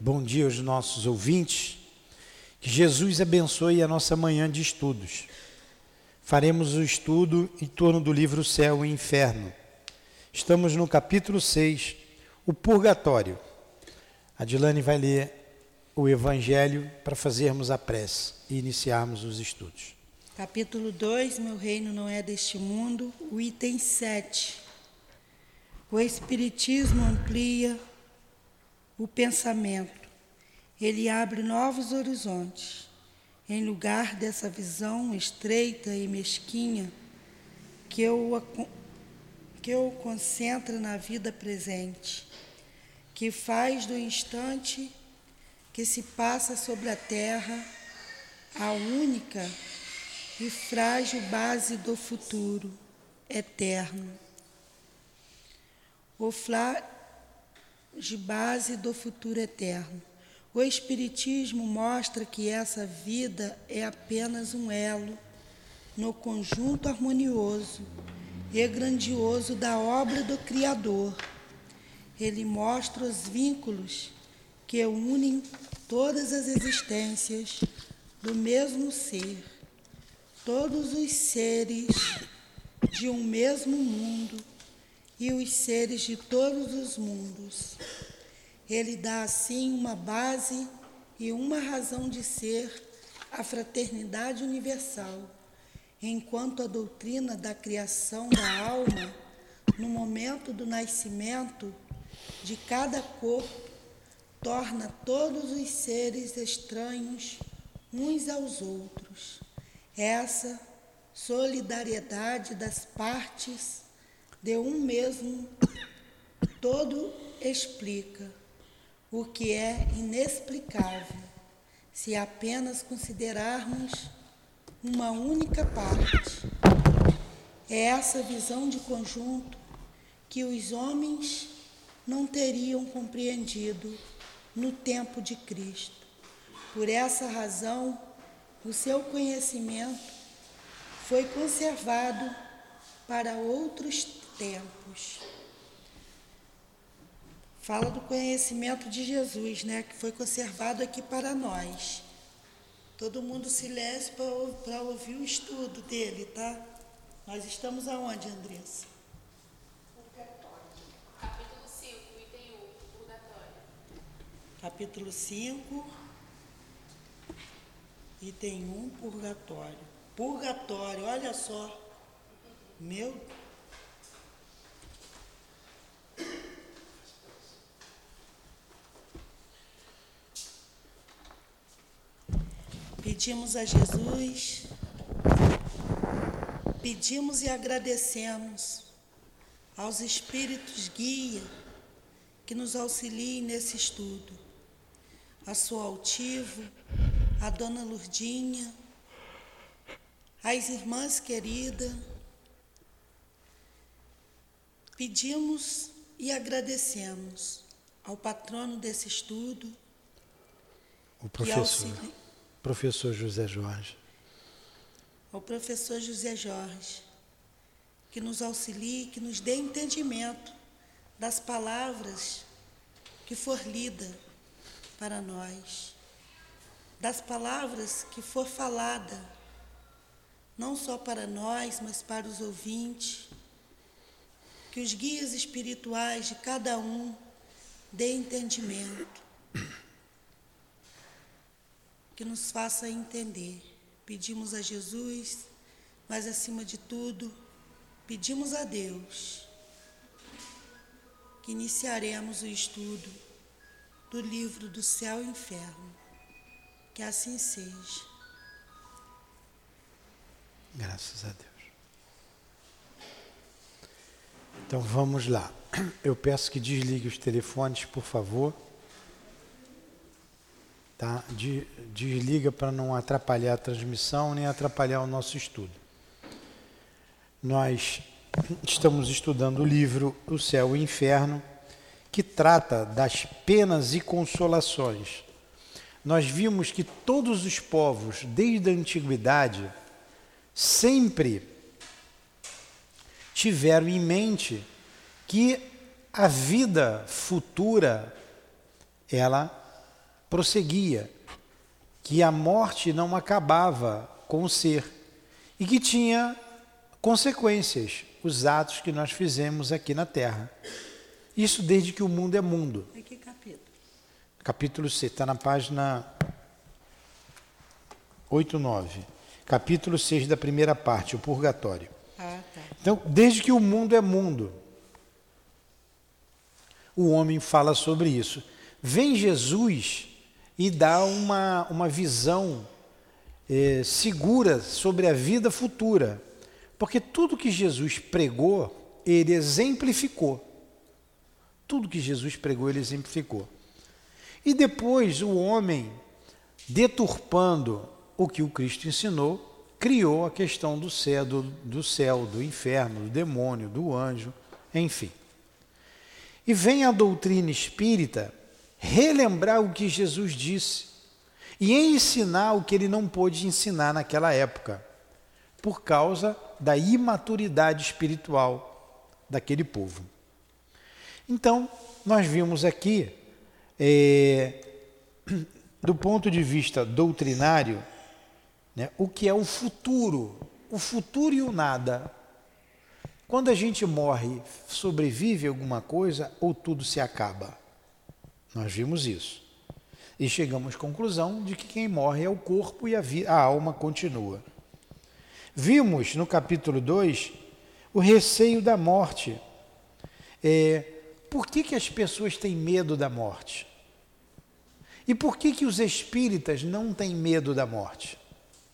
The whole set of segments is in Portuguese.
bom dia aos nossos ouvintes. Que Jesus abençoe a nossa manhã de estudos. Faremos o estudo em torno do livro Céu e Inferno. Estamos no capítulo 6, o Purgatório. A Dilane vai ler o Evangelho para fazermos a prece e iniciarmos os estudos. Capítulo 2: Meu reino não é deste mundo. O item 7. O Espiritismo amplia o pensamento, ele abre novos horizontes. Em lugar dessa visão estreita e mesquinha que eu, que eu concentra na vida presente, que faz do instante que se passa sobre a terra a única e frágil base do futuro eterno o flá de base do futuro eterno. O Espiritismo mostra que essa vida é apenas um elo no conjunto harmonioso e grandioso da obra do Criador. Ele mostra os vínculos que unem todas as existências do mesmo ser, todos os seres de um mesmo mundo e os seres de todos os mundos. Ele dá assim uma base e uma razão de ser à fraternidade universal, enquanto a doutrina da criação da alma, no momento do nascimento de cada corpo, torna todos os seres estranhos uns aos outros. Essa solidariedade das partes de um mesmo todo explica o que é inexplicável se apenas considerarmos uma única parte. É essa visão de conjunto que os homens não teriam compreendido no tempo de Cristo. Por essa razão, o seu conhecimento foi conservado para outros tempos. Fala do conhecimento de Jesus, né, que foi conservado aqui para nós. Todo mundo silêncio para ouvir o estudo dele, tá? Nós estamos aonde, Andressa? Capítulo 5, item 1, purgatório. Capítulo 5, item 1, purgatório. Purgatório, olha só. Meu Pedimos a Jesus, pedimos e agradecemos aos Espíritos guia que nos auxiliem nesse estudo, a sua altivo, a Dona Lurdinha, as irmãs queridas, pedimos e agradecemos ao patrono desse estudo, o professor. Professor José Jorge. Ao professor José Jorge, que nos auxilie, que nos dê entendimento das palavras que for lida para nós, das palavras que for falada, não só para nós, mas para os ouvintes, que os guias espirituais de cada um dê entendimento que nos faça entender. Pedimos a Jesus, mas acima de tudo, pedimos a Deus que iniciaremos o estudo do livro do céu e inferno. Que assim seja. Graças a Deus. Então vamos lá. Eu peço que desligue os telefones, por favor. Tá? Desliga para não atrapalhar a transmissão nem atrapalhar o nosso estudo. Nós estamos estudando o livro O Céu e o Inferno, que trata das penas e consolações. Nós vimos que todos os povos, desde a antiguidade, sempre tiveram em mente que a vida futura ela prosseguia, que a morte não acabava com o ser e que tinha consequências, os atos que nós fizemos aqui na Terra. Isso desde que o mundo é mundo. Em que capítulo? Capítulo 6, está na página 8, 9. Capítulo 6 da primeira parte, o purgatório. Ah, tá. Então, desde que o mundo é mundo, o homem fala sobre isso. Vem Jesus e dá uma, uma visão eh, segura sobre a vida futura. Porque tudo que Jesus pregou, ele exemplificou. Tudo que Jesus pregou, ele exemplificou. E depois o homem, deturpando o que o Cristo ensinou, criou a questão do céu, do, do céu, do inferno, do demônio, do anjo, enfim. E vem a doutrina espírita relembrar o que Jesus disse e ensinar o que ele não pôde ensinar naquela época, por causa da imaturidade espiritual daquele povo. Então, nós vimos aqui, é, do ponto de vista doutrinário, né, o que é o futuro, o futuro e o nada. Quando a gente morre, sobrevive alguma coisa ou tudo se acaba? Nós vimos isso. E chegamos à conclusão de que quem morre é o corpo e a, a alma continua. Vimos no capítulo 2 o receio da morte. É, por que, que as pessoas têm medo da morte? E por que, que os espíritas não têm medo da morte?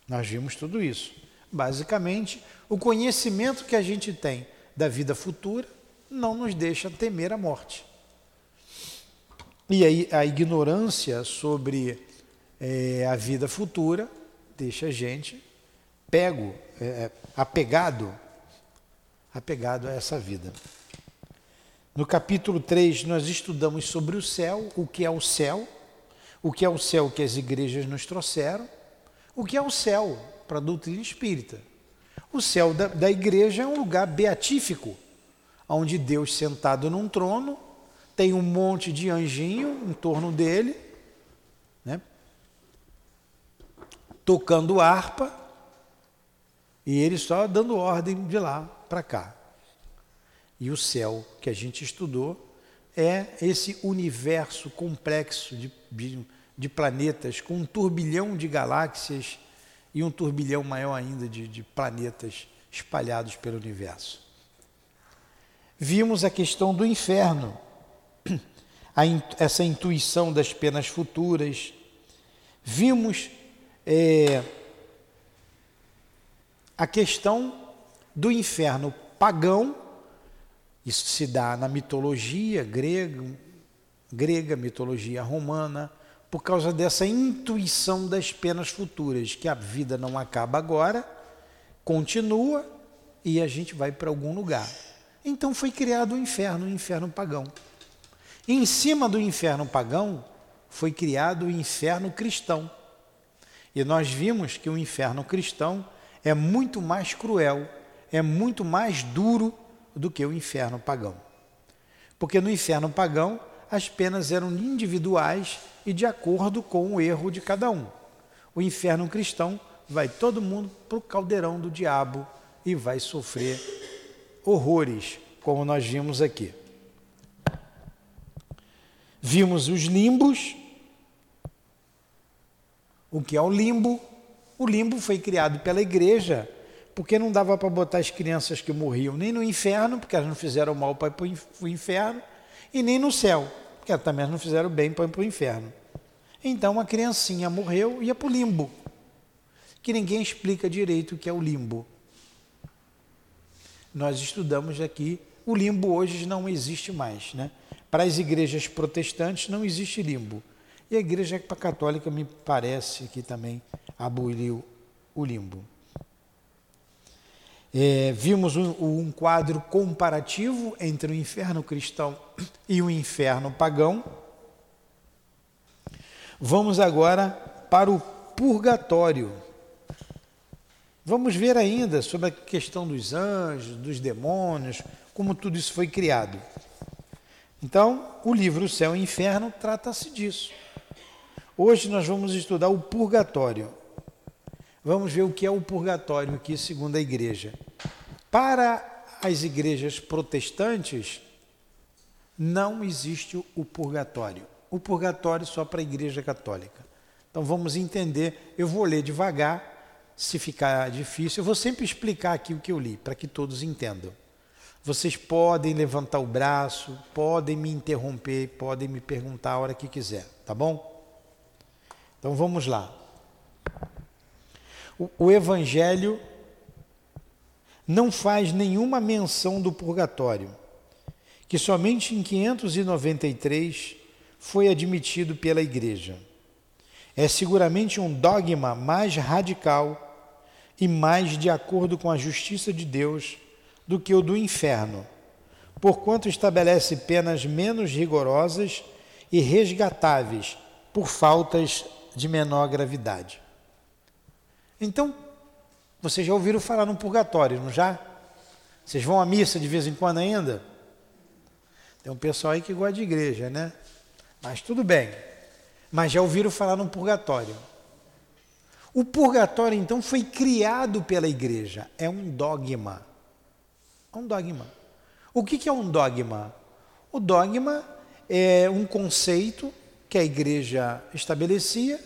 Nós vimos tudo isso. Basicamente, o conhecimento que a gente tem da vida futura não nos deixa temer a morte. E aí a ignorância sobre é, a vida futura deixa a gente pego, é, apegado, apegado a essa vida. No capítulo 3, nós estudamos sobre o céu, o que é o céu, o que é o céu que as igrejas nos trouxeram, o que é o céu para a doutrina espírita. O céu da, da igreja é um lugar beatífico, onde Deus sentado num trono tem um monte de anjinho em torno dele, né? tocando harpa, e ele só dando ordem de lá para cá. E o céu que a gente estudou é esse universo complexo de, de, de planetas, com um turbilhão de galáxias e um turbilhão maior ainda de, de planetas espalhados pelo universo. Vimos a questão do inferno, essa intuição das penas futuras. Vimos é, a questão do inferno pagão, isso se dá na mitologia grega, grega, mitologia romana, por causa dessa intuição das penas futuras, que a vida não acaba agora, continua e a gente vai para algum lugar. Então foi criado o inferno, o inferno pagão. E em cima do inferno pagão foi criado o inferno cristão. E nós vimos que o inferno cristão é muito mais cruel, é muito mais duro do que o inferno pagão. Porque no inferno pagão as penas eram individuais e de acordo com o erro de cada um. O inferno cristão vai todo mundo para o caldeirão do diabo e vai sofrer horrores, como nós vimos aqui. Vimos os limbos. O que é o limbo? O limbo foi criado pela igreja porque não dava para botar as crianças que morriam nem no inferno, porque elas não fizeram mal para para o inferno, e nem no céu, porque também não fizeram bem para o inferno. Então a criancinha morreu e ia para o limbo, que ninguém explica direito o que é o limbo. Nós estudamos aqui, o limbo hoje não existe mais. Né? Para as igrejas protestantes não existe limbo. E a igreja católica me parece que também aboliu o limbo. É, vimos um, um, quadro comparativo entre o inferno cristão e o inferno pagão. Vamos agora para o purgatório. Vamos ver ainda sobre a questão dos anjos, dos demônios, como tudo isso foi criado. Então, o livro Céu e Inferno trata-se disso. Hoje nós vamos estudar o purgatório. Vamos ver o que é o purgatório aqui, segundo a igreja. Para as igrejas protestantes, não existe o purgatório. O purgatório só para a igreja católica. Então vamos entender. Eu vou ler devagar. Se ficar difícil, eu vou sempre explicar aqui o que eu li, para que todos entendam. Vocês podem levantar o braço, podem me interromper, podem me perguntar a hora que quiser, tá bom? Então vamos lá. O, Evangelho não faz nenhuma menção do purgatório, que somente em 593 foi admitido pela Igreja. É seguramente um dogma mais radical e mais de acordo com a justiça de Deus do que o do inferno, porquanto estabelece penas menos rigorosas e resgatáveis por faltas de menor gravidade. Então, vocês já ouviram falar no purgatório, não já? Vocês vão à missa de vez em quando ainda? Tem um pessoal aí que gosta de igreja, né? Mas tudo bem. Mas já ouviram falar no purgatório. O purgatório, então, foi criado pela igreja. É um dogma. É um dogma. O que é um dogma? O dogma é um conceito que a igreja estabelecia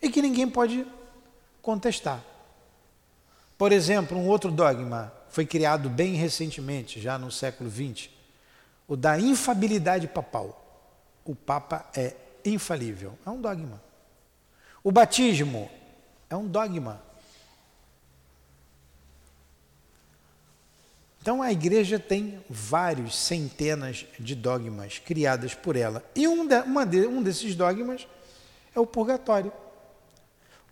e que ninguém pode contestar. Por exemplo, um outro dogma foi criado bem recentemente, já no século XX, o da infabilidade papal. O Papa é infalível. É um dogma. O batismo é um dogma. Então a igreja tem vários centenas de dogmas criadas por ela. E um, de, de, um desses dogmas é o purgatório.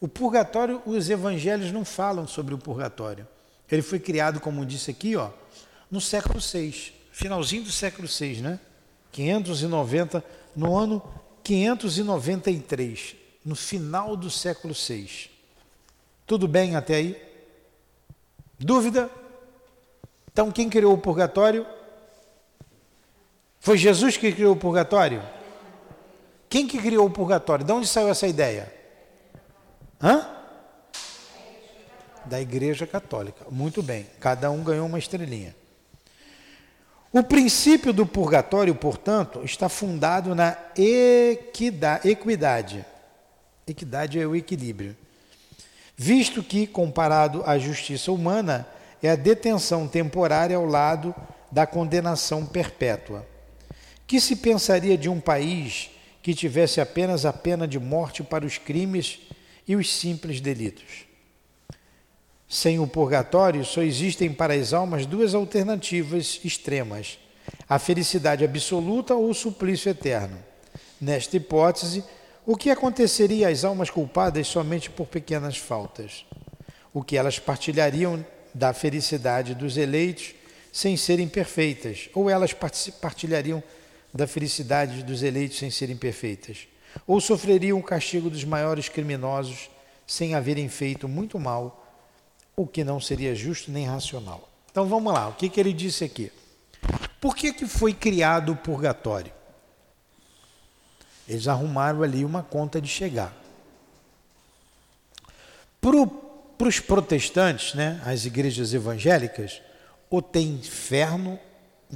O purgatório, os evangelhos não falam sobre o purgatório. Ele foi criado, como disse aqui, ó, no século VI, finalzinho do século VI, né? 590, no ano 593, no final do século VI. Tudo bem até aí? Dúvida? Então, quem criou o purgatório? Foi Jesus que criou o purgatório? Quem que criou o purgatório? De onde saiu essa ideia? Hã? Da Igreja Católica. Muito bem, cada um ganhou uma estrelinha. O princípio do purgatório, portanto, está fundado na equidade. Equidade é o equilíbrio. Visto que, comparado à justiça humana, é a detenção temporária ao lado da condenação perpétua. Que se pensaria de um país que tivesse apenas a pena de morte para os crimes e os simples delitos? Sem o purgatório, só existem para as almas duas alternativas extremas: a felicidade absoluta ou o suplício eterno. Nesta hipótese, o que aconteceria às almas culpadas somente por pequenas faltas? O que elas partilhariam da felicidade dos eleitos sem serem perfeitas, ou elas partilhariam da felicidade dos eleitos sem serem perfeitas, ou sofreriam o castigo dos maiores criminosos sem haverem feito muito mal, o que não seria justo nem racional. Então vamos lá, o que, que ele disse aqui? Por que, que foi criado o purgatório? Eles arrumaram ali uma conta de chegar. Para os protestantes, né, as igrejas evangélicas, ou tem inferno,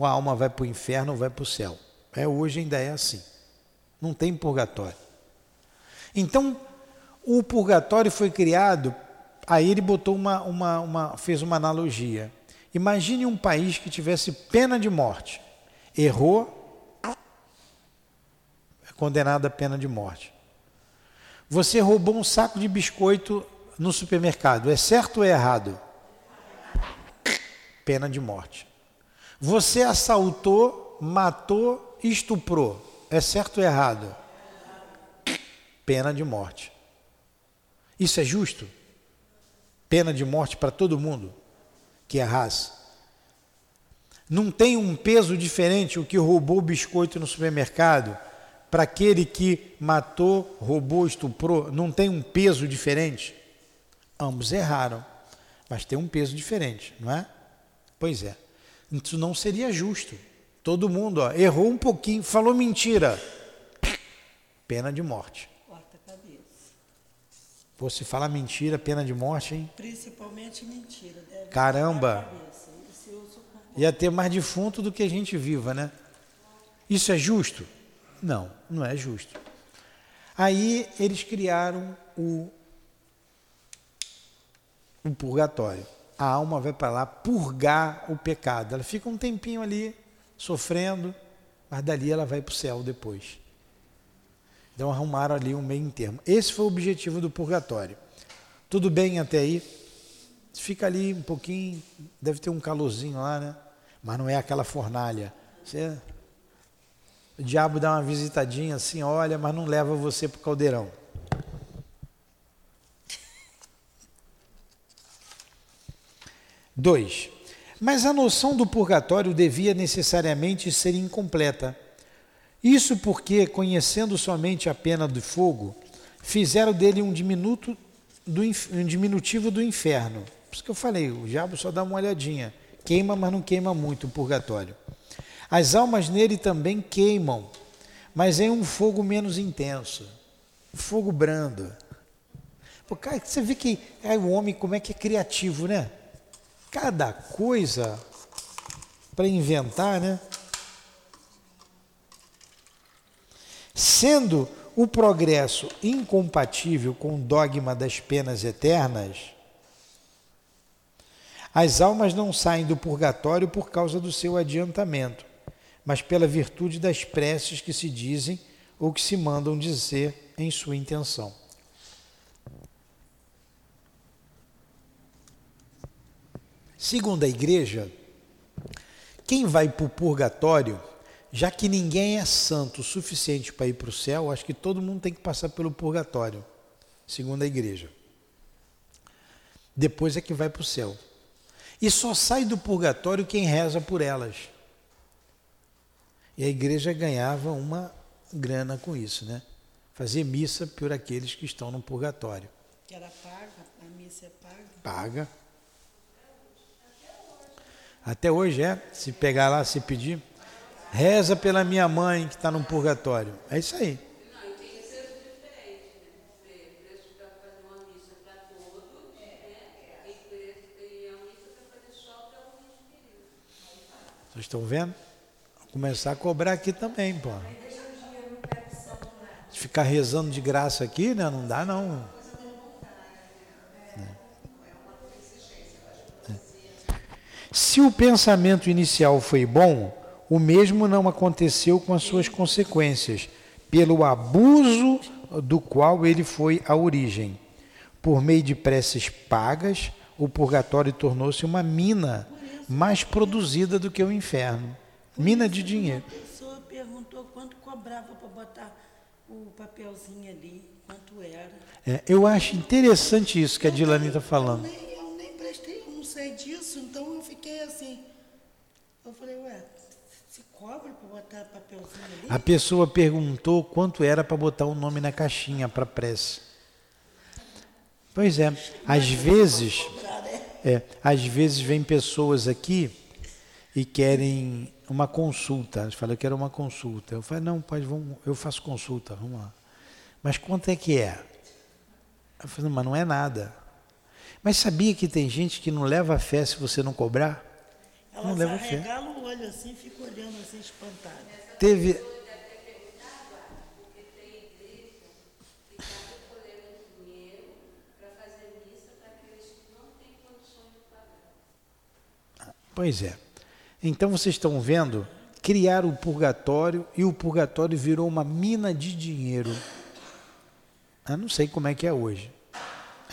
a alma vai para o inferno ou vai para o céu. É, hoje ainda é assim. Não tem purgatório. Então, o purgatório foi criado, aí ele botou uma, uma, uma, fez uma analogia. Imagine um país que tivesse pena de morte. Errou, é condenado à pena de morte. Você roubou um saco de biscoito no supermercado, é certo ou é errado? Pena de morte. Você assaltou, matou, estuprou, é certo ou errado? Pena de morte. Isso é justo? Pena de morte para todo mundo que errasse. Não tem um peso diferente o que roubou o biscoito no supermercado para aquele que matou, roubou, estuprou? Não tem um peso diferente? Ambos erraram, mas tem um peso diferente, não é? Pois é. Isso não seria justo. Todo mundo ó, errou um pouquinho, falou mentira. Pena de morte. Pô, se falar mentira, pena de morte, hein? Principalmente mentira. Deve Caramba. cabeça. Ia ter mais defunto do que gente viva, né? Isso é justo? Não, não é justo. Aí eles criaram o, o purgatório. A alma vai para lá purgar o pecado. Ela fica um tempinho ali sofrendo, mas dali ela vai para o céu depois. Então arrumaram ali um meio termo. Esse foi o objetivo do purgatório. Tudo bem até aí? Fica ali um pouquinho, deve ter um calorzinho lá, né? Mas não é aquela fornalha. Você, o diabo dá uma visitadinha assim, olha, mas não leva você para o caldeirão. Dois. Mas a noção do purgatório devia necessariamente ser incompleta. Isso porque, conhecendo somente a pena do fogo, fizeram dele um, diminuto do, um diminutivo do inferno. Por isso que eu falei, o diabo só dá uma olhadinha. Queima, mas não queima muito o purgatório. As almas nele também queimam, mas em um fogo menos intenso. Fogo brando. Pô, cara, você vê que é, o homem como é que é criativo, né? Cada coisa para inventar, né? Sendo o progresso incompatível com o dogma das penas eternas, as almas não saem do purgatório por causa do seu adiantamento, mas pela virtude das preces que se dizem ou que se mandam dizer em sua intenção. Segundo a igreja, quem vai para o purgatório, já que ninguém é santo o suficiente para ir para o céu, acho que todo mundo tem que passar pelo purgatório, segundo a igreja. Depois é que vai para o céu. E só sai do purgatório quem reza por elas. E a igreja ganhava uma grana com isso, né? Fazer missa por aqueles que estão no purgatório. Que era paga, a missa é paga. Paga. Até hoje é, se pegar lá, se pedir, reza pela minha mãe que está no purgatório. É isso aí. Vocês estão vendo? Vou começar a cobrar aqui também, pô. Ficar rezando de graça aqui, né? Não dá não. Se o pensamento inicial foi bom, o mesmo não aconteceu com as suas consequências, pelo abuso do qual ele foi a origem. Por meio de preces pagas, o purgatório tornou-se uma mina mais produzida do que o inferno. Mina de dinheiro. Uma pessoa perguntou quanto cobrava para botar o papelzinho ali, quanto era. É, eu acho interessante isso que a Dilane está falando. Sei disso, então eu fiquei assim. Eu falei, ué, se cobra para botar papelzinho ali? A pessoa perguntou quanto era para botar o nome na caixinha para prece. Pois é, às vezes, é, às vezes vem pessoas aqui e querem uma consulta. Eles falam, eu quero uma consulta. Eu falo, não, pode, vamos, eu faço consulta, vamos lá. Mas quanto é que é? Eu falo, mas não é nada. Mas sabia que tem gente que não leva fé se você não cobrar? Ela não leva fé. o olho assim, fica olhando assim, espantada. Teve. Pois é. Então vocês estão vendo, criaram o purgatório e o purgatório virou uma mina de dinheiro. Eu não sei como é que é hoje.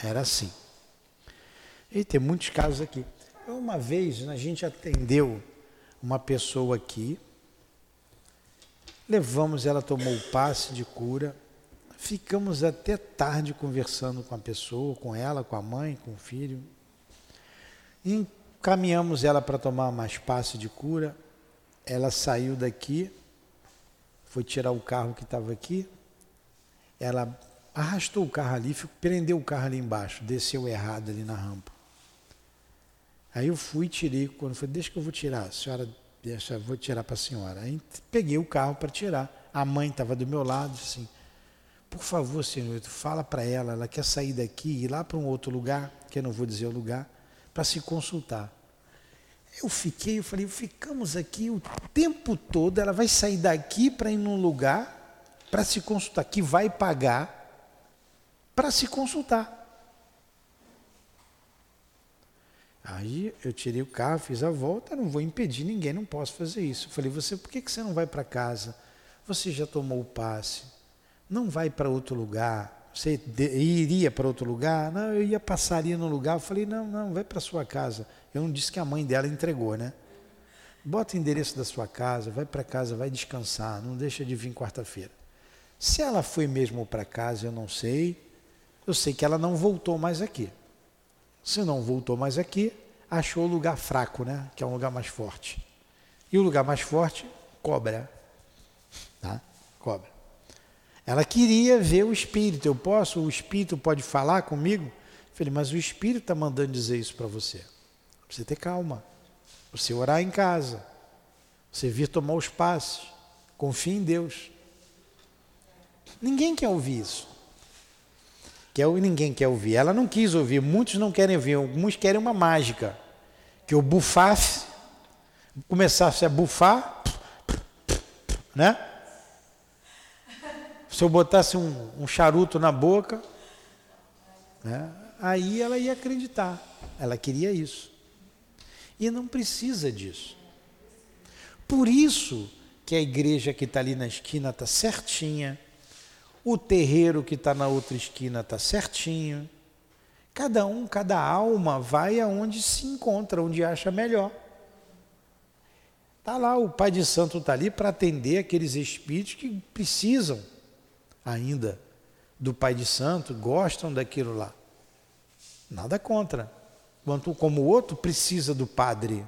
Era assim. E tem muitos casos aqui. Uma vez a gente atendeu uma pessoa aqui, levamos, ela tomou o passe de cura, ficamos até tarde conversando com a pessoa, com ela, com a mãe, com o filho. Encaminhamos ela para tomar mais passe de cura. Ela saiu daqui, foi tirar o carro que estava aqui. Ela arrastou o carro ali, prendeu o carro ali embaixo, desceu errado ali na rampa. Aí eu fui e tirei, quando foi, deixa que eu vou tirar, senhora, deixa, vou tirar para a senhora. Aí peguei o carro para tirar. A mãe estava do meu lado, assim, por favor, senhor, fala para ela, ela quer sair daqui e ir lá para um outro lugar, que eu não vou dizer o lugar, para se consultar. Eu fiquei, eu falei, ficamos aqui o tempo todo, ela vai sair daqui para ir num lugar para se consultar, que vai pagar para se consultar. Aí eu tirei o carro, fiz a volta, não vou impedir ninguém, não posso fazer isso. Eu falei, você, por que, que você não vai para casa? Você já tomou o passe, não vai para outro lugar. Você iria para outro lugar? Não, eu ia passar ali no lugar. Eu falei, não, não, vai para sua casa. Eu não disse que a mãe dela entregou, né? Bota o endereço da sua casa, vai para casa, vai descansar, não deixa de vir quarta-feira. Se ela foi mesmo para casa, eu não sei. Eu sei que ela não voltou mais aqui. Se não voltou mais aqui, achou o lugar fraco, né? Que é um lugar mais forte. E o lugar mais forte, cobra. Tá? Cobra. Ela queria ver o espírito. Eu posso? O espírito pode falar comigo? Falei, mas o espírito está mandando dizer isso para você. Você ter calma. Você orar em casa. Você vir tomar os passos. Confie em Deus. Ninguém quer ouvir isso. Quer, ninguém quer ouvir. Ela não quis ouvir, muitos não querem ouvir, alguns querem uma mágica. Que eu bufasse, começasse a bufar, né? Se eu botasse um, um charuto na boca, né? aí ela ia acreditar. Ela queria isso. E não precisa disso. Por isso que a igreja que está ali na esquina está certinha, o terreiro que está na outra esquina está certinho. Cada um, cada alma vai aonde se encontra, onde acha melhor. Está lá, o Pai de Santo está ali para atender aqueles espíritos que precisam ainda do Pai de Santo, gostam daquilo lá. Nada contra. Quanto como o outro precisa do padre,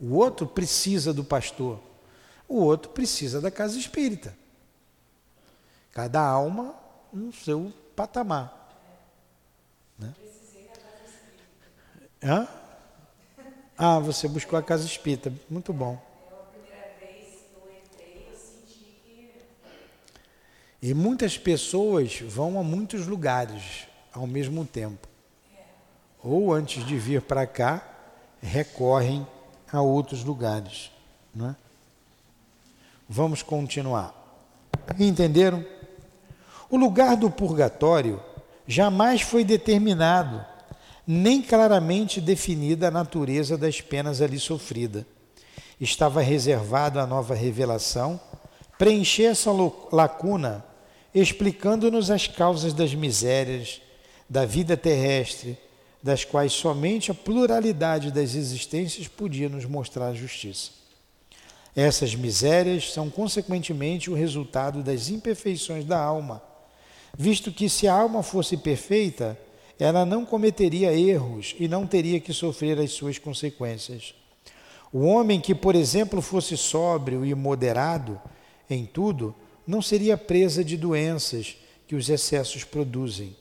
o outro precisa do pastor, o outro precisa da casa espírita. Cada alma no seu patamar. Né? Hã? Ah, você buscou a casa espírita. Muito bom. E muitas pessoas vão a muitos lugares ao mesmo tempo. Ou antes de vir para cá, recorrem a outros lugares. Não é? Vamos continuar. Entenderam? O lugar do purgatório jamais foi determinado, nem claramente definida a natureza das penas ali sofrida. Estava reservado à nova revelação preencher essa lacuna, explicando-nos as causas das misérias da vida terrestre, das quais somente a pluralidade das existências podia nos mostrar a justiça. Essas misérias são, consequentemente, o resultado das imperfeições da alma visto que se a alma fosse perfeita, ela não cometeria erros e não teria que sofrer as suas consequências. O homem que, por exemplo, fosse sóbrio e moderado em tudo, não seria presa de doenças que os excessos produzem.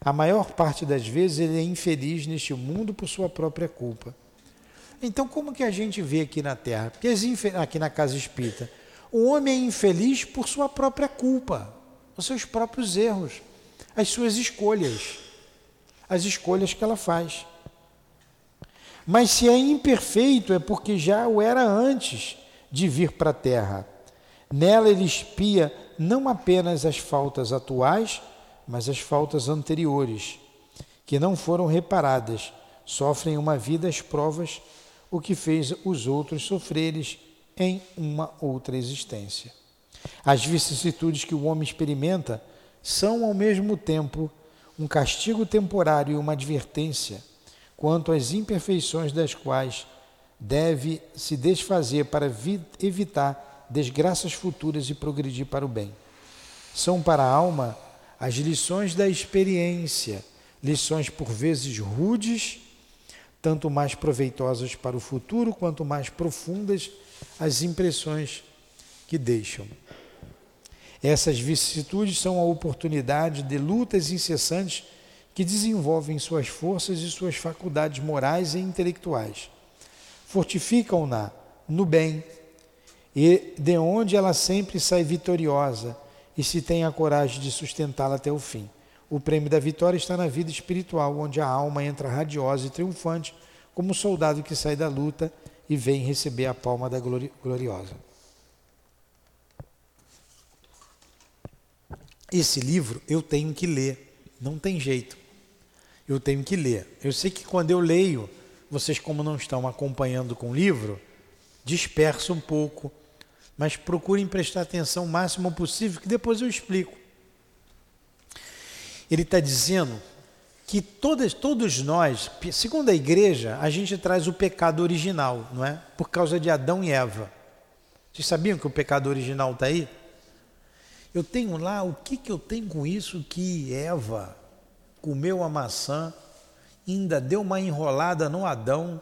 A maior parte das vezes ele é infeliz neste mundo por sua própria culpa. Então, como que a gente vê aqui na Terra? Aqui na casa espírita, o homem é infeliz por sua própria culpa os seus próprios erros, as suas escolhas, as escolhas que ela faz. Mas se é imperfeito, é porque já o era antes de vir para a terra. Nela ele espia não apenas as faltas atuais, mas as faltas anteriores, que não foram reparadas, sofrem uma vida às provas, o que fez os outros sofreres em uma outra existência. As vicissitudes que o homem experimenta são, ao mesmo tempo, um castigo temporário e uma advertência quanto às imperfeições das quais deve se desfazer para evitar desgraças futuras e progredir para o bem. São para a alma as lições da experiência, lições por vezes rudes, tanto mais proveitosas para o futuro, quanto mais profundas as impressões que deixam. Essas vicissitudes são a oportunidade de lutas incessantes que desenvolvem suas forças e suas faculdades morais e intelectuais. Fortificam-na no bem, e de onde ela sempre sai vitoriosa, e se tem a coragem de sustentá-la até o fim. O prêmio da vitória está na vida espiritual, onde a alma entra radiosa e triunfante, como um soldado que sai da luta e vem receber a palma da glori gloriosa. Esse livro eu tenho que ler, não tem jeito. Eu tenho que ler. Eu sei que quando eu leio, vocês, como não estão acompanhando com o livro, dispersa um pouco, mas procurem prestar atenção o máximo possível, que depois eu explico. Ele está dizendo que todas, todos nós, segundo a igreja, a gente traz o pecado original, não é? Por causa de Adão e Eva. Vocês sabiam que o pecado original está aí? Eu tenho lá, o que, que eu tenho com isso que Eva comeu a maçã, ainda deu uma enrolada no Adão,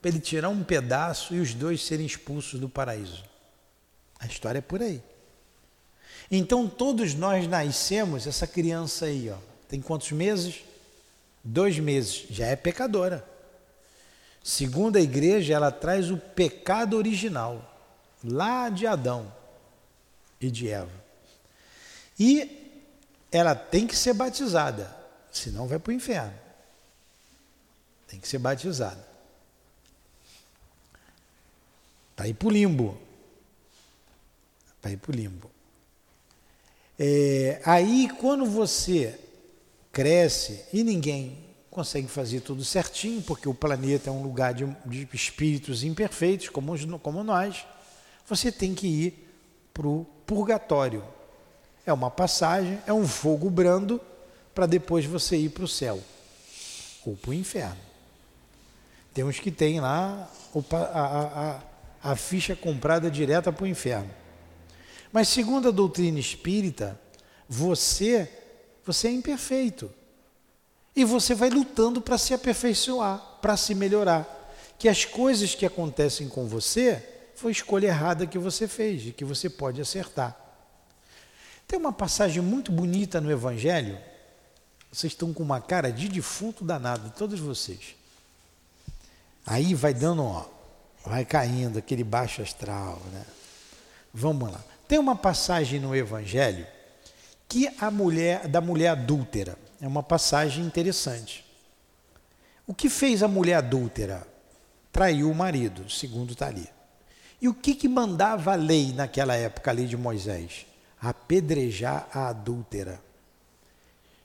para ele tirar um pedaço e os dois serem expulsos do paraíso. A história é por aí. Então todos nós nascemos, essa criança aí, ó, tem quantos meses? Dois meses, já é pecadora. Segundo a igreja, ela traz o pecado original, lá de Adão e de Eva. E ela tem que ser batizada, senão vai para o inferno. Tem que ser batizada. Para ir para o limbo. Para ir para o limbo. É, aí, quando você cresce e ninguém consegue fazer tudo certinho, porque o planeta é um lugar de, de espíritos imperfeitos, como, como nós, você tem que ir para o purgatório. É uma passagem, é um fogo brando para depois você ir para o céu ou para o inferno. Tem uns que tem lá a, a, a, ficha comprada direta para o inferno. Mas segundo a doutrina espírita, você, você é imperfeito. E você vai lutando para se aperfeiçoar, para se melhorar. Que as coisas que acontecem com você foi escolha errada que você fez e que você pode acertar. Tem uma passagem muito bonita no Evangelho. Vocês estão com uma cara de defunto danado, todos vocês. Aí vai dando, ó, vai caindo aquele baixo astral, né? Vamos lá. Tem uma passagem no Evangelho que a mulher da mulher adúltera é uma passagem interessante. O que fez a mulher adúltera? Traiu o marido, segundo está ali. E o que, que mandava a lei naquela época, a lei de Moisés? Apedrejar a adúltera.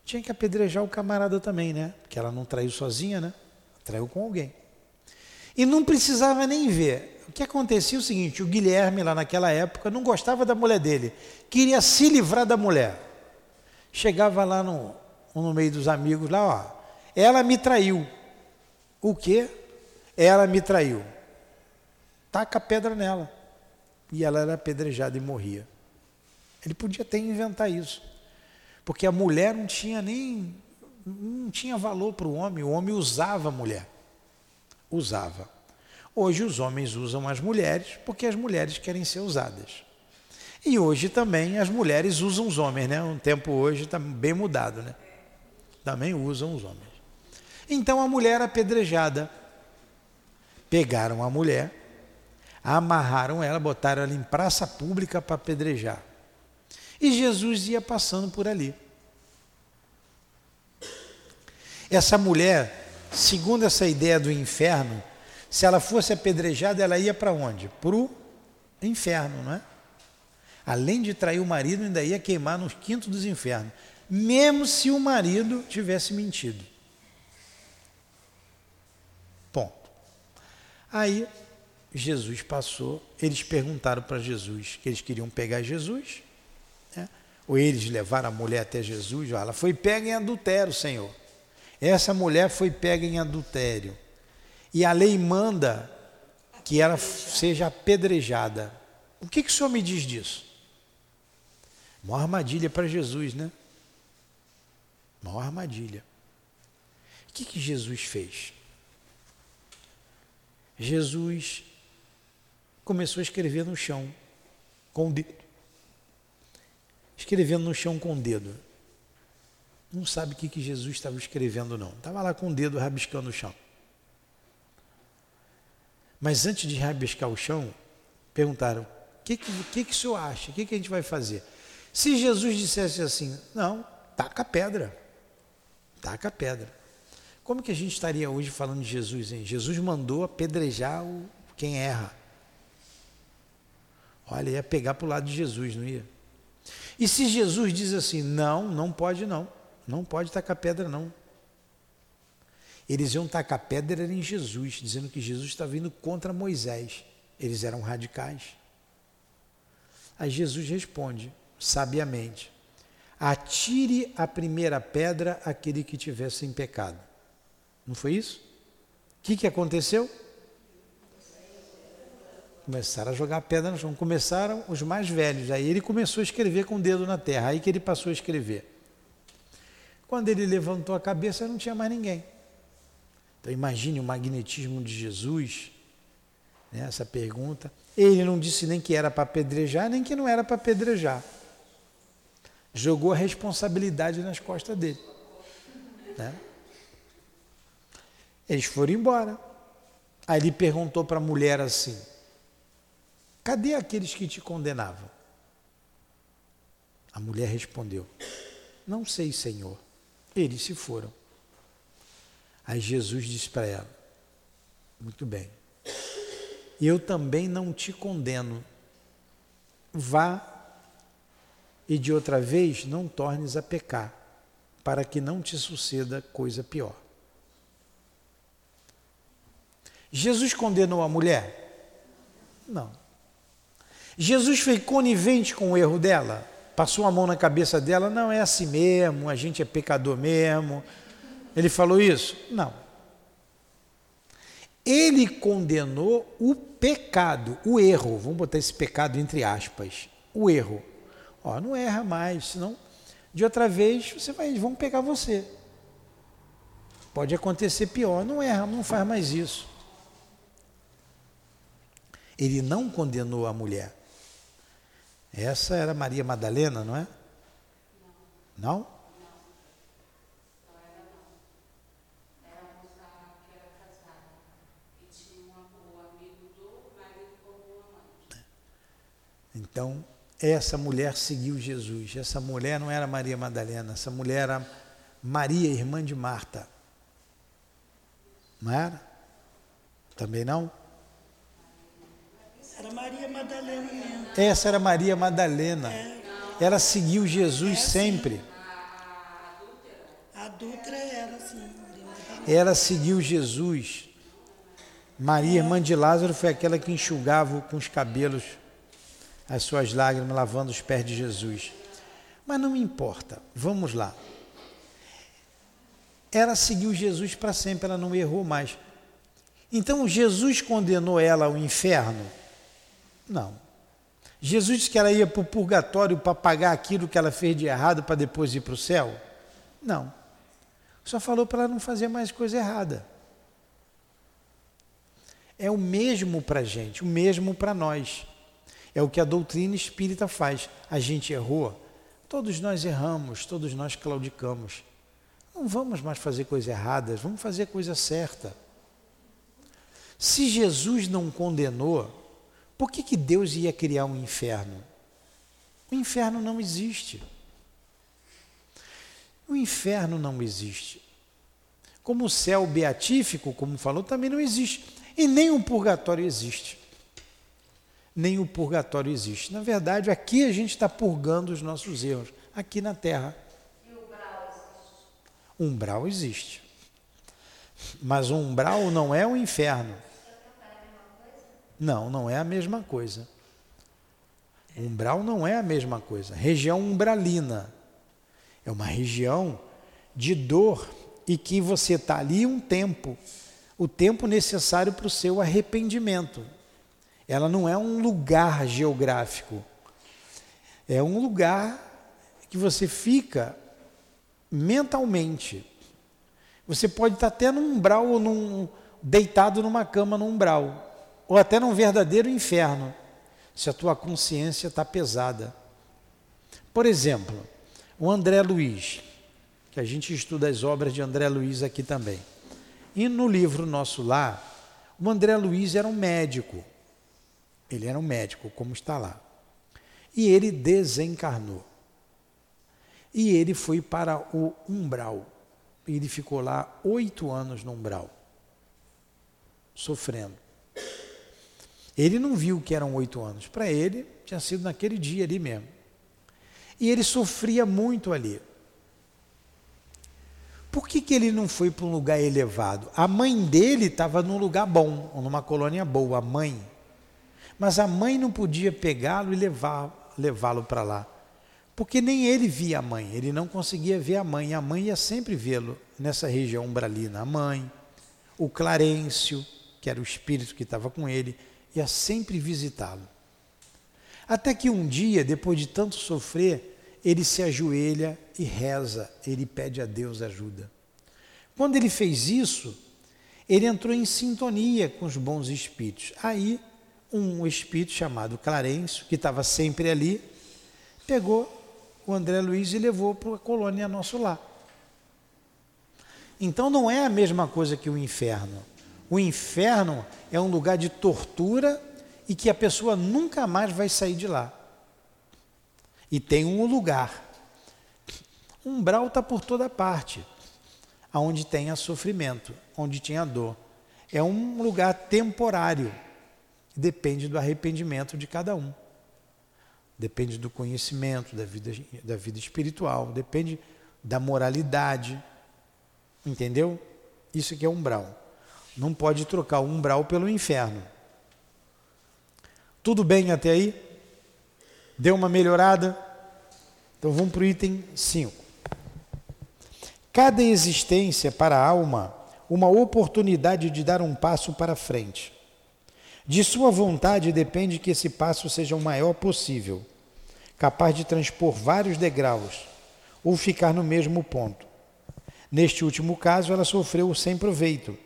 Tinha que apedrejar o camarada também, né? Porque ela não traiu sozinha, né? Traiu com alguém. E não precisava nem ver o que acontecia é o seguinte: o Guilherme, lá naquela época, não gostava da mulher dele, queria se livrar da mulher. Chegava lá no, no meio dos amigos, lá, ó, ela me traiu. O quê? Ela me traiu. Taca a pedra nela. E ela era apedrejada e morria. Ele podia até inventar isso. Porque a mulher não tinha nem. não tinha valor para o homem, o homem usava a mulher. Usava. Hoje os homens usam as mulheres porque as mulheres querem ser usadas. E hoje também as mulheres usam os homens, né? Um tempo hoje está bem mudado, né? Também usam os homens. Então a mulher apedrejada. Pegaram a mulher, amarraram ela, botaram ela em praça pública para apedrejar. E Jesus ia passando por ali. Essa mulher, segundo essa ideia do inferno, se ela fosse apedrejada, ela ia para onde? Para o inferno, não é? Além de trair o marido, ainda ia queimar no quinto dos infernos. Mesmo se o marido tivesse mentido. Ponto. Aí Jesus passou, eles perguntaram para Jesus que eles queriam pegar Jesus? Ou eles levaram a mulher até Jesus, ela foi pega em adultério, Senhor. Essa mulher foi pega em adultério. E a lei manda que ela seja apedrejada. O que, que o senhor me diz disso? Uma armadilha para Jesus, né? Uma armadilha. O que, que Jesus fez? Jesus começou a escrever no chão com o dedo. Escrevendo no chão com o dedo. Não sabe o que, que Jesus estava escrevendo, não. Estava lá com o dedo rabiscando o chão. Mas antes de rabiscar o chão, perguntaram: o que, que, que, que o senhor acha? O que, que a gente vai fazer? Se Jesus dissesse assim, não, taca a pedra, taca a pedra. Como que a gente estaria hoje falando de Jesus, hein? Jesus mandou apedrejar o, quem erra. Olha, ia pegar para o lado de Jesus, não ia? E se Jesus diz assim, não, não pode não, não pode tacar pedra não. Eles iam tacar pedra em Jesus, dizendo que Jesus está vindo contra Moisés. Eles eram radicais. Aí Jesus responde, sabiamente: Atire a primeira pedra aquele que tiver sem pecado. Não foi isso? O que, que aconteceu? Começaram a jogar pedra no chão. Começaram os mais velhos. Aí ele começou a escrever com o dedo na terra. Aí que ele passou a escrever. Quando ele levantou a cabeça, não tinha mais ninguém. Então imagine o magnetismo de Jesus, né, essa pergunta. Ele não disse nem que era para apedrejar, nem que não era para apedrejar. Jogou a responsabilidade nas costas dele. Né? Eles foram embora. Aí ele perguntou para a mulher assim: Cadê aqueles que te condenavam? A mulher respondeu: Não sei, Senhor. Eles se foram. Aí Jesus disse para ela: Muito bem, eu também não te condeno. Vá e de outra vez não tornes a pecar, para que não te suceda coisa pior. Jesus condenou a mulher? Não. Jesus foi conivente com o erro dela? Passou a mão na cabeça dela? Não, é assim mesmo, a gente é pecador mesmo. Ele falou isso? Não. Ele condenou o pecado, o erro. Vamos botar esse pecado entre aspas. O erro. Ó, não erra mais, senão de outra vez você vai, vão pegar você. Pode acontecer pior, não erra, não faz mais isso. Ele não condenou a mulher. Essa era Maria Madalena, não é? Não? Então, essa mulher seguiu Jesus. Essa mulher não era Maria Madalena, essa mulher era Maria, irmã de Marta. Não era? Também não? Era Maria Madalena mesmo. Essa era Maria Madalena. É. Ela seguiu Jesus É, sempre. A adulta era assim. Ela seguiu Jesus. Maria, irmã de Lázaro, foi aquela que enxugava com os cabelos as suas lágrimas, lavando os pés de Jesus. Mas não me importa, vamos lá. Ela seguiu Jesus para sempre, ela não errou mais. Então Jesus condenou ela ao inferno? Não. Jesus disse que ela ia para o purgatório para pagar aquilo que ela fez de errado para depois ir para o céu? Não. Só falou para ela não fazer mais coisa errada. É o mesmo para a gente, o mesmo para nós. É o que a doutrina espírita faz. A gente errou, todos nós erramos, todos nós claudicamos. Não vamos mais fazer coisas erradas, vamos fazer coisa certa. Se Jesus não condenou, por que, que Deus ia criar um inferno? O inferno não existe. O inferno não existe. Como o céu beatífico, como falou, também não existe. E nem o purgatório existe. Nem o purgatório existe. Na verdade, aqui a gente está purgando os nossos erros, aqui na Terra. Umbral existe. Mas o umbral não é o inferno. Não, não é a mesma coisa. Umbral não é a mesma coisa. Região umbralina é uma região de dor e que você está ali um tempo, o tempo necessário para o seu arrependimento. Ela não é um lugar geográfico, é um lugar que você fica mentalmente. Você pode estar até num umbral ou num, deitado numa cama no umbral, ou até num verdadeiro inferno, se a tua consciência está pesada. Por exemplo, o André Luiz, que a gente estuda as obras de André Luiz aqui também. E no livro nosso lá, o André Luiz era um médico. Ele era um médico, como está lá. E ele desencarnou. E ele foi para o umbral. Ele ficou lá oito anos no umbral, sofrendo. Ele não viu que eram oito anos. Para ele, tinha sido naquele dia ali mesmo. E ele sofria muito ali. Por que, que ele não foi para um lugar elevado? A mãe dele estava num lugar bom, numa colônia boa, a mãe. Mas a mãe não podia pegá-lo e levá-lo para lá. Porque nem ele via a mãe, ele não conseguia ver a mãe. A mãe ia sempre vê-lo nessa região umbralina. A mãe, o Clarencio, que era o espírito que estava com ele, ia sempre visitá-lo. Até que um dia, depois de tanto sofrer, ele se ajoelha e reza, ele pede a Deus ajuda. Quando ele fez isso, ele entrou em sintonia com os bons espíritos. Aí, um espírito chamado Clarencio, que estava sempre ali, pegou o André Luiz e levou para a colônia Nosso Lar. Então não é a mesma coisa que o inferno. O inferno é um lugar de tortura e que a pessoa nunca mais vai sair de lá. E tem um lugar. O umbral está por toda parte, aonde tenha sofrimento, onde tenha dor. É um lugar temporário. Depende do arrependimento de cada um. Depende do conhecimento, da vida, da vida espiritual, depende da moralidade. Entendeu? Isso aqui é umbral. Não pode trocar o umbral pelo inferno. Tudo bem até aí? Deu uma melhorada? Então vamos para o item 5. Cada existência para a alma, uma oportunidade de dar um passo para frente. De sua vontade depende que esse passo seja o maior possível, capaz de transpor vários degraus ou ficar no mesmo ponto. Neste último caso, ela sofreu sem proveito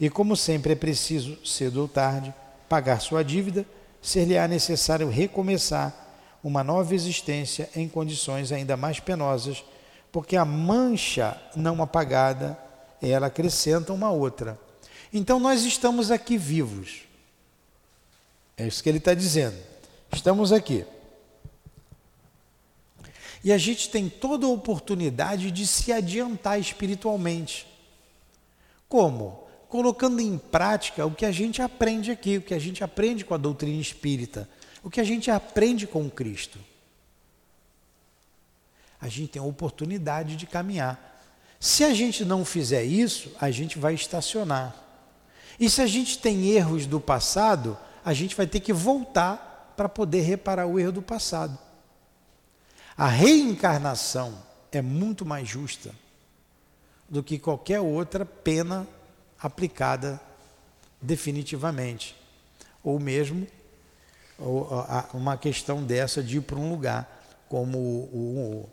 e como sempre é preciso, cedo ou tarde, pagar sua dívida, ser-lhe-á necessário recomeçar uma nova existência em condições ainda mais penosas, porque a mancha não apagada, ela acrescenta uma outra. Então nós estamos aqui vivos. É isso que ele está dizendo. Estamos aqui. E a gente tem toda a oportunidade de se adiantar espiritualmente. Como? Colocando em prática o que a gente aprende aqui, o que a gente aprende com a doutrina espírita, o que a gente aprende com Cristo. A gente tem a oportunidade de caminhar. Se a gente não fizer isso, a gente vai estacionar. E se a gente tem erros do passado, a gente vai ter que voltar para poder reparar o erro do passado. A reencarnação é muito mais justa do que qualquer outra pena aplicada definitivamente. Ou mesmo uma questão dessa de ir para um lugar como o,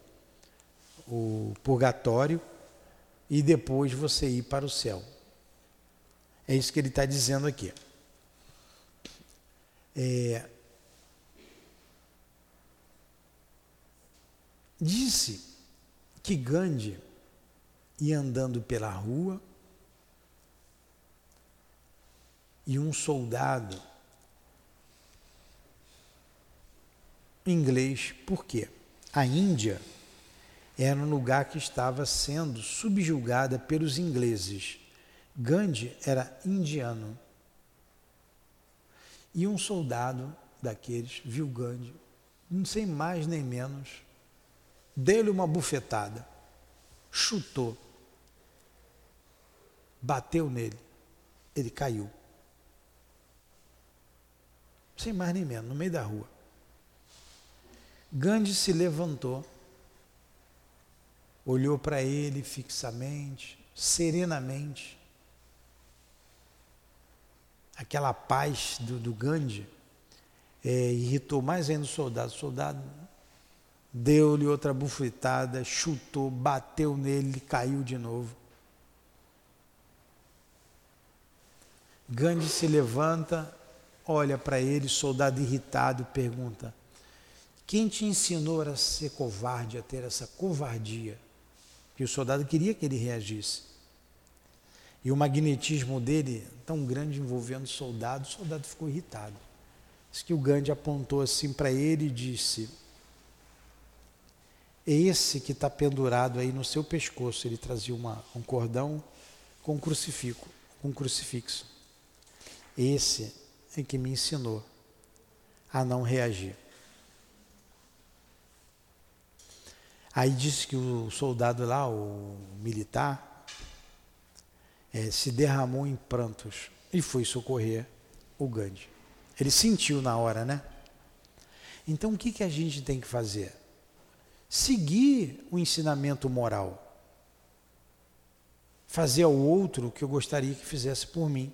o, o purgatório e depois você ir para o céu. É isso que ele está dizendo aqui. É, disse que Gandhi ia andando pela rua e um soldado inglês. Por quê? A Índia era um lugar que estava sendo subjugada pelos ingleses. Gandhi era indiano. E um soldado daqueles viu Gandhi, não sei mais nem menos, deu-lhe uma bufetada, chutou, bateu nele, ele caiu sem mais nem menos, no meio da rua. Gandhi se levantou, olhou para ele fixamente, serenamente. Aquela paz do, do Gandhi é, irritou mais ainda o soldado. O soldado deu-lhe outra bufetada, chutou, bateu nele, caiu de novo. Gandhi se levanta, olha para ele, soldado irritado, pergunta: Quem te ensinou a ser covarde, a ter essa covardia? Que o soldado queria que ele reagisse. E o magnetismo dele, tão grande envolvendo o soldado, o soldado ficou irritado. Diz que o Gandhi apontou assim para ele e disse: esse que está pendurado aí no seu pescoço. Ele trazia uma, um cordão com um crucifixo, um crucifixo. Esse é que me ensinou a não reagir. Aí disse que o soldado lá, o militar, é, se derramou em prantos e foi socorrer o Gandhi. Ele sentiu na hora, né? Então o que, que a gente tem que fazer? Seguir o ensinamento moral. Fazer ao outro o que eu gostaria que fizesse por mim.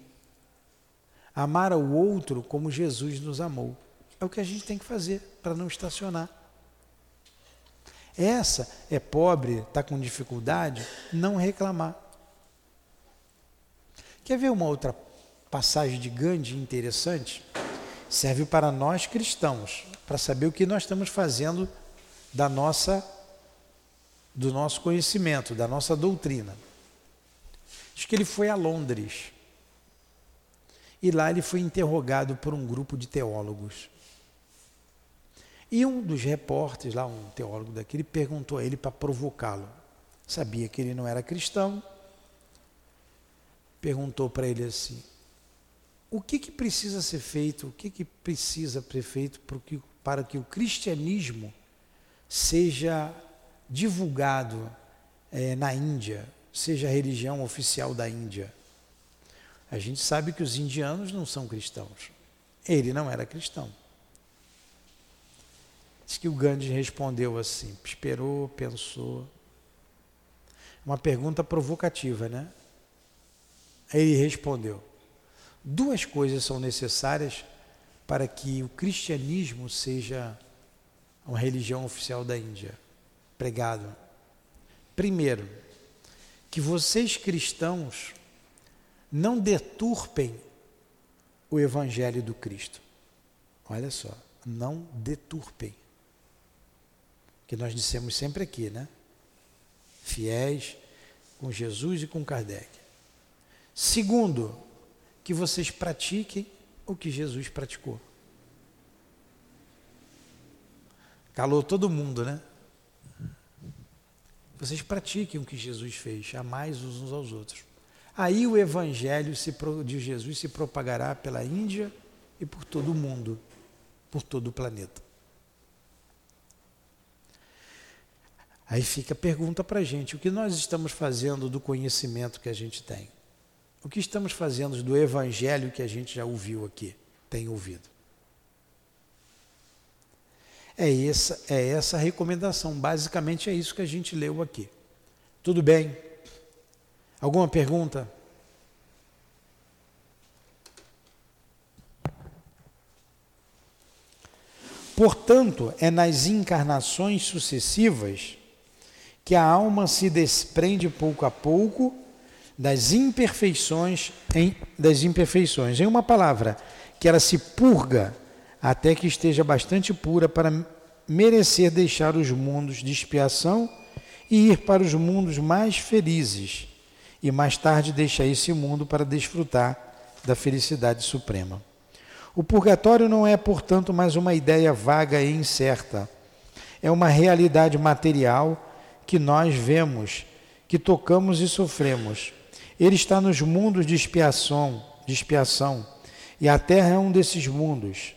Amar ao outro como Jesus nos amou. É o que a gente tem que fazer para não estacionar. Essa é pobre, está com dificuldade, não reclamar. Quer ver uma outra passagem de Gandhi interessante? Serve para nós cristãos, para saber o que nós estamos fazendo da nossa do nosso conhecimento, da nossa doutrina. Diz que ele foi a Londres. E lá ele foi interrogado por um grupo de teólogos. E um dos repórteres, lá um teólogo daquele, perguntou a ele para provocá-lo. Sabia que ele não era cristão. Perguntou para ele assim: o que, que precisa ser feito, o que, que precisa ser feito para que o cristianismo seja divulgado é, na Índia, seja a religião oficial da Índia? A gente sabe que os indianos não são cristãos. Ele não era cristão. Diz que o Gandhi respondeu assim, esperou, pensou. Uma pergunta provocativa, né? Ele respondeu: duas coisas são necessárias para que o cristianismo seja uma religião oficial da Índia, pregado. Primeiro, que vocês cristãos não deturpem o evangelho do Cristo. Olha só, não deturpem que nós dissemos sempre aqui, né? Fiéis com Jesus e com Kardec. Segundo, que vocês pratiquem o que Jesus praticou. Calou todo mundo, né? Vocês pratiquem o que Jesus fez, amais uns aos outros. Aí o evangelho de Jesus se propagará pela Índia e por todo o mundo, por todo o planeta. Aí fica a pergunta para a gente: o que nós estamos fazendo do conhecimento que a gente tem? O que estamos fazendo do evangelho que a gente já ouviu aqui, tem ouvido? É essa, é essa a recomendação, basicamente é isso que a gente leu aqui. Tudo bem? Alguma pergunta? Portanto, é nas encarnações sucessivas que a alma se desprende pouco a pouco das imperfeições em, das imperfeições. Em uma palavra, que ela se purga até que esteja bastante pura para merecer deixar os mundos de expiação e ir para os mundos mais felizes, e mais tarde deixar esse mundo para desfrutar da felicidade suprema. O purgatório não é, portanto, mais uma ideia vaga e incerta. É uma realidade material que nós vemos, que tocamos e sofremos. Ele está nos mundos de expiação, de expiação, e a terra é um desses mundos.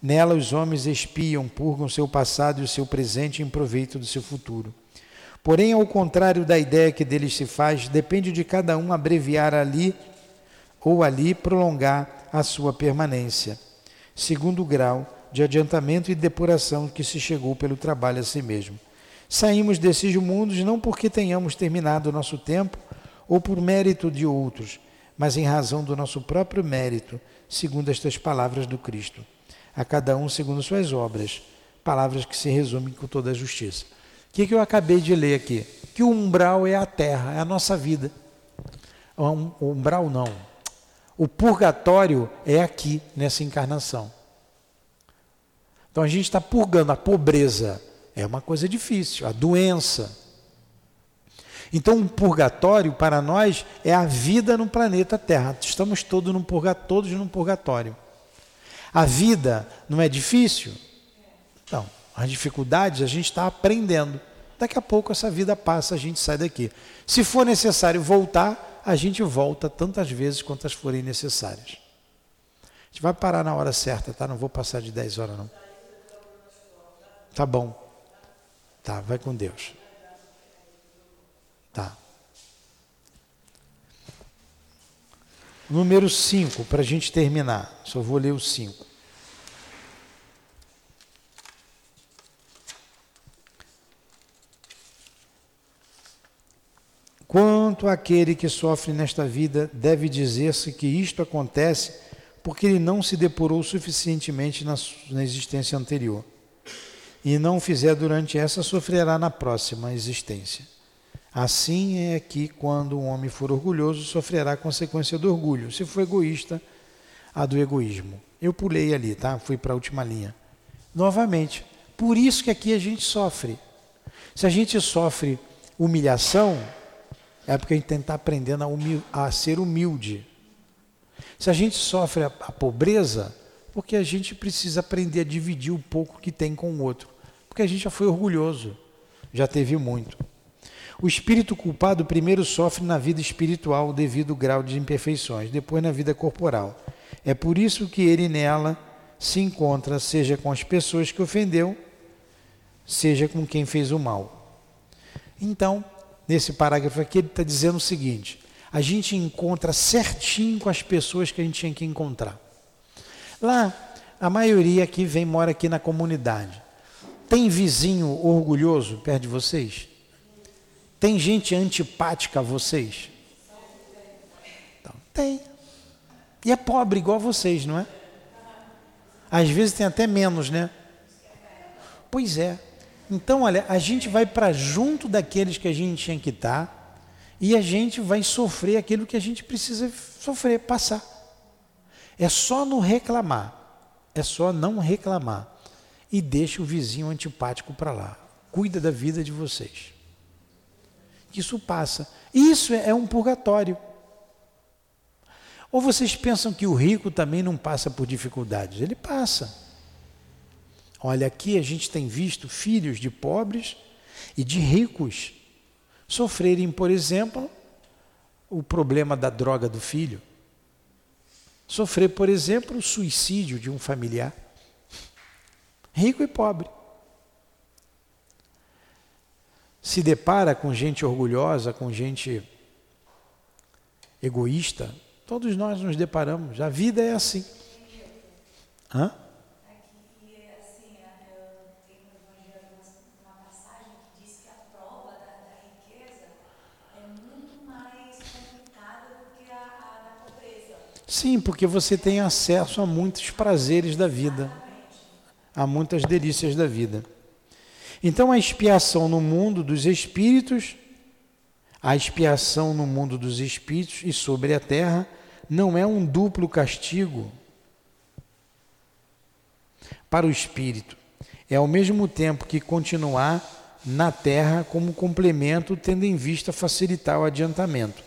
Nela os homens espiam, purgam seu passado e o seu presente em proveito do seu futuro. Porém, ao contrário da ideia que deles se faz, depende de cada um abreviar ali ou ali prolongar a sua permanência, segundo o grau de adiantamento e depuração que se chegou pelo trabalho a si mesmo. Saímos desses mundos não porque tenhamos terminado o nosso tempo ou por mérito de outros, mas em razão do nosso próprio mérito, segundo estas palavras do Cristo. A cada um segundo suas obras, palavras que se resumem com toda a justiça. Que, que eu acabei de ler aqui? Que o umbral é a terra, é a nossa vida. O umbral não. O purgatório é aqui, nessa encarnação. Então a gente está purgando a pobreza é uma coisa difícil, a doença. Então, o purgatório para nós é a vida no planeta Terra. Estamos todos num purgatório, todos num purgatório. A vida não é difícil? Então, as dificuldades a gente está aprendendo. Daqui a pouco essa vida passa, a gente sai daqui. Se for necessário voltar, a gente volta tantas vezes quantas forem necessárias. A gente vai parar na hora certa, tá? Não vou passar de 10 horas, não. Tá bom. Tá, vai com Deus. Tá. Número 5, para a gente terminar. Só vou ler o 5. Quanto àquele que sofre nesta vida, deve dizer-se que isto acontece porque ele não se depurou suficientemente na, na existência anterior. E não fizer durante essa, sofrerá na próxima existência. Assim é que, quando um homem for orgulhoso, sofrerá a consequência do orgulho. Se for egoísta, a do egoísmo. Eu pulei ali, tá? Fui para a última linha. Novamente, por isso que aqui a gente sofre. Se a gente sofre humilhação, é porque a gente está aprendendo a, humil a, ser humilde. Se a gente sofre a, a pobreza, porque a gente precisa aprender a dividir o pouco que tem com o outro. Porque a gente já foi orgulhoso, já teve muito. O espírito culpado primeiro sofre na vida espiritual devido ao grau de imperfeições, depois na vida corporal. É por isso que ele nela se encontra, seja com as pessoas que ofendeu, seja com quem fez o mal. Então, nesse parágrafo aqui, ele está dizendo o seguinte: a gente encontra certinho com as pessoas que a gente tinha que encontrar. Lá, a maioria aqui vem, mora aqui na comunidade. Tem vizinho orgulhoso perto de vocês? Tem gente antipática a vocês? Então, tem. E é pobre igual a vocês, não é? Às vezes tem até menos, né? Pois é. Então, olha, a gente vai para junto daqueles que a gente tinha que estar tá, e a gente vai sofrer aquilo que a gente precisa sofrer, passar. É só não reclamar. É só não reclamar. E deixa o vizinho antipático para lá. Cuida da vida de vocês. Isso passa. Isso é um purgatório. Ou vocês pensam que o rico também não passa por dificuldades? Ele passa. Olha, aqui a gente tem visto filhos de pobres e de ricos sofrerem, por exemplo, o problema da droga do filho. Sofrer, por exemplo, o suicídio de um familiar. Rico e pobre. Se depara com gente orgulhosa, com gente egoísta, todos nós nos deparamos. A vida é assim. Hã? Sim, porque você tem acesso a muitos prazeres da vida, a muitas delícias da vida. Então a expiação no mundo dos espíritos, a expiação no mundo dos espíritos e sobre a terra não é um duplo castigo para o espírito. É ao mesmo tempo que continuar na terra como complemento, tendo em vista facilitar o adiantamento.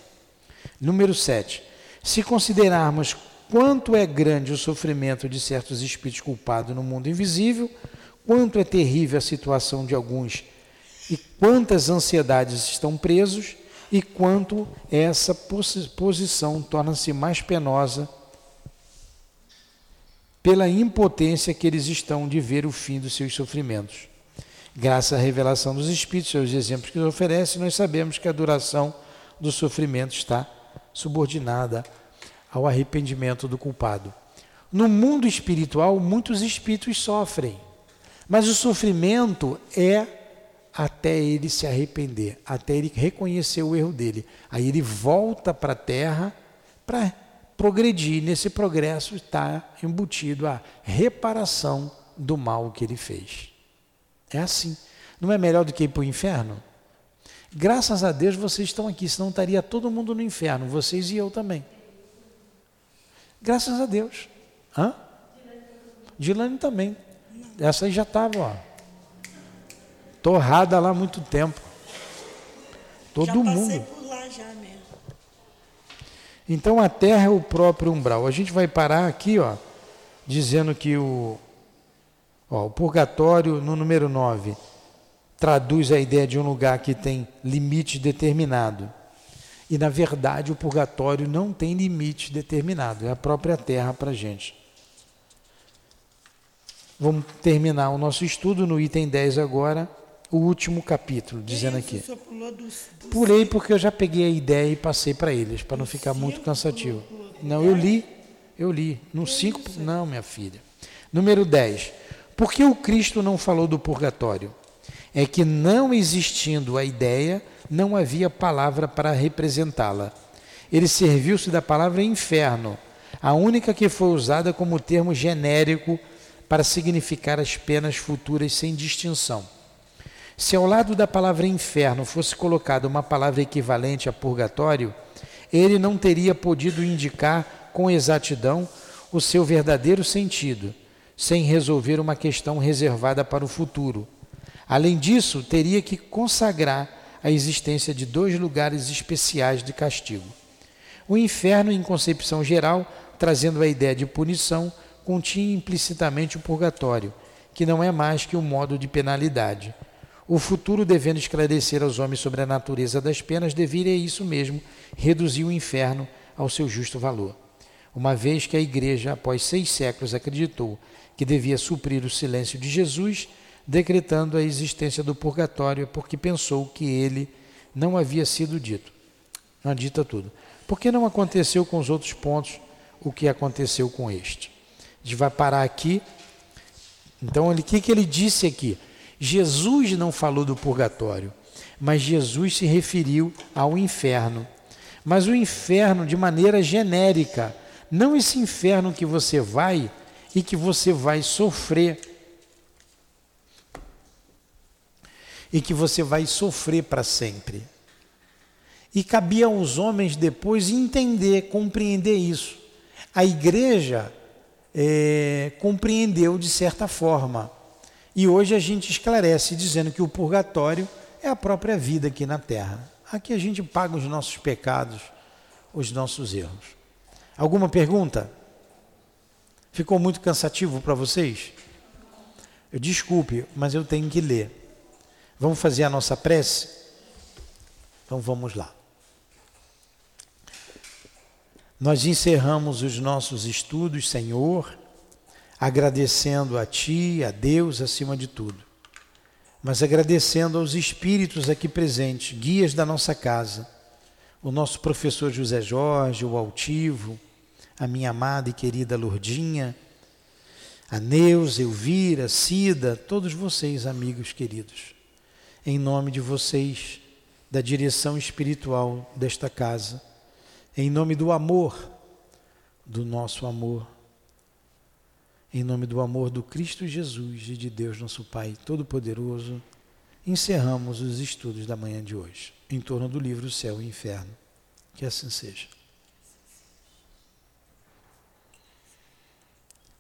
Número 7. Se considerarmos quanto é grande o sofrimento de certos espíritos culpados no mundo invisível, quanto é terrível a situação de alguns e quantas ansiedades estão presos e quanto essa posição torna-se mais penosa pela impotência que eles estão de ver o fim dos seus sofrimentos. Graças à revelação dos Espíritos e aos exemplos que nos oferece, nós sabemos que a duração do sofrimento está subordinada ao arrependimento do culpado. No mundo espiritual, muitos espíritos sofrem, mas o sofrimento é até ele se arrepender, até ele reconhecer o erro dele. Aí ele volta para a terra para progredir. Nesse progresso está embutido a reparação do mal que ele fez. É assim. Não é melhor do que ir para o inferno? Graças a Deus vocês estão aqui, senão estaria todo mundo no inferno, vocês e eu também. Graças a Deus. Hã? Dilane também. Essa aí já estava, ó. Torrada lá há muito tempo. Todo já mundo. Por lá já mesmo. Então a terra é o próprio umbral. A gente vai parar aqui, ó, dizendo que o, ó, o purgatório no número 9 traduz a ideia de um lugar que tem limite determinado. E, na verdade, o purgatório não tem limite determinado, é a própria terra para a gente. Vamos terminar o nosso estudo no item 10 agora, o último capítulo, dizendo aqui. Do, do Pulei porque eu já peguei a ideia e passei para eles, para não ficar muito cansativo. Não, eu li, eu li. No 5, não, minha filha. Número 10. Por que o Cristo não falou do purgatório? É que não existindo a ideia, não havia palavra para representá-la. Ele serviu-se da palavra inferno, a única que foi usada como termo genérico para significar as penas futuras sem distinção. Se ao lado da palavra inferno fosse colocada uma palavra equivalente a purgatório, ele não teria podido indicar com exatidão o seu verdadeiro sentido, sem resolver uma questão reservada para o futuro. Além disso, teria que consagrar a existência de dois lugares especiais de castigo. O inferno, em concepção geral, trazendo a ideia de punição, continha implicitamente o purgatório, que não é mais que um modo de penalidade. O futuro, devendo esclarecer aos homens sobre a natureza das penas, deveria isso mesmo reduzir o inferno ao seu justo valor. Uma vez que a Igreja, após seis séculos, acreditou que devia suprir o silêncio de Jesus, decretando a existência do purgatório, porque pensou que ele não havia sido dito. Não dita tudo. Por que não aconteceu com os outros pontos o que aconteceu com este? A gente vai parar aqui. Então, o que, que ele disse aqui? Jesus não falou do purgatório, mas Jesus se referiu ao inferno. Mas o inferno de maneira genérica, não esse inferno que você vai e que você vai sofrer. E que você vai sofrer para sempre. E cabia aos homens depois entender, compreender isso. A igreja é, compreendeu de certa forma. E hoje a gente esclarece dizendo que o purgatório é a própria vida aqui na terra. Aqui a gente paga os nossos pecados, os nossos erros. Alguma pergunta? Ficou muito cansativo para vocês? Desculpe, mas eu tenho que ler. Vamos fazer a nossa prece? Então vamos lá. Nós encerramos os nossos estudos, Senhor, agradecendo a Ti, a Deus acima de tudo, mas agradecendo aos espíritos aqui presentes, guias da nossa casa, o nosso professor José Jorge, o Altivo, a minha amada e querida Lourdinha, a Neuza, Elvira, Cida, todos vocês, amigos queridos, em nome de vocês, da direção espiritual desta casa, em nome do amor, do nosso amor, em nome do amor do Cristo Jesus e de Deus, nosso Pai Todo-Poderoso, encerramos os estudos da manhã de hoje, em torno do livro Céu e Inferno. Que assim seja.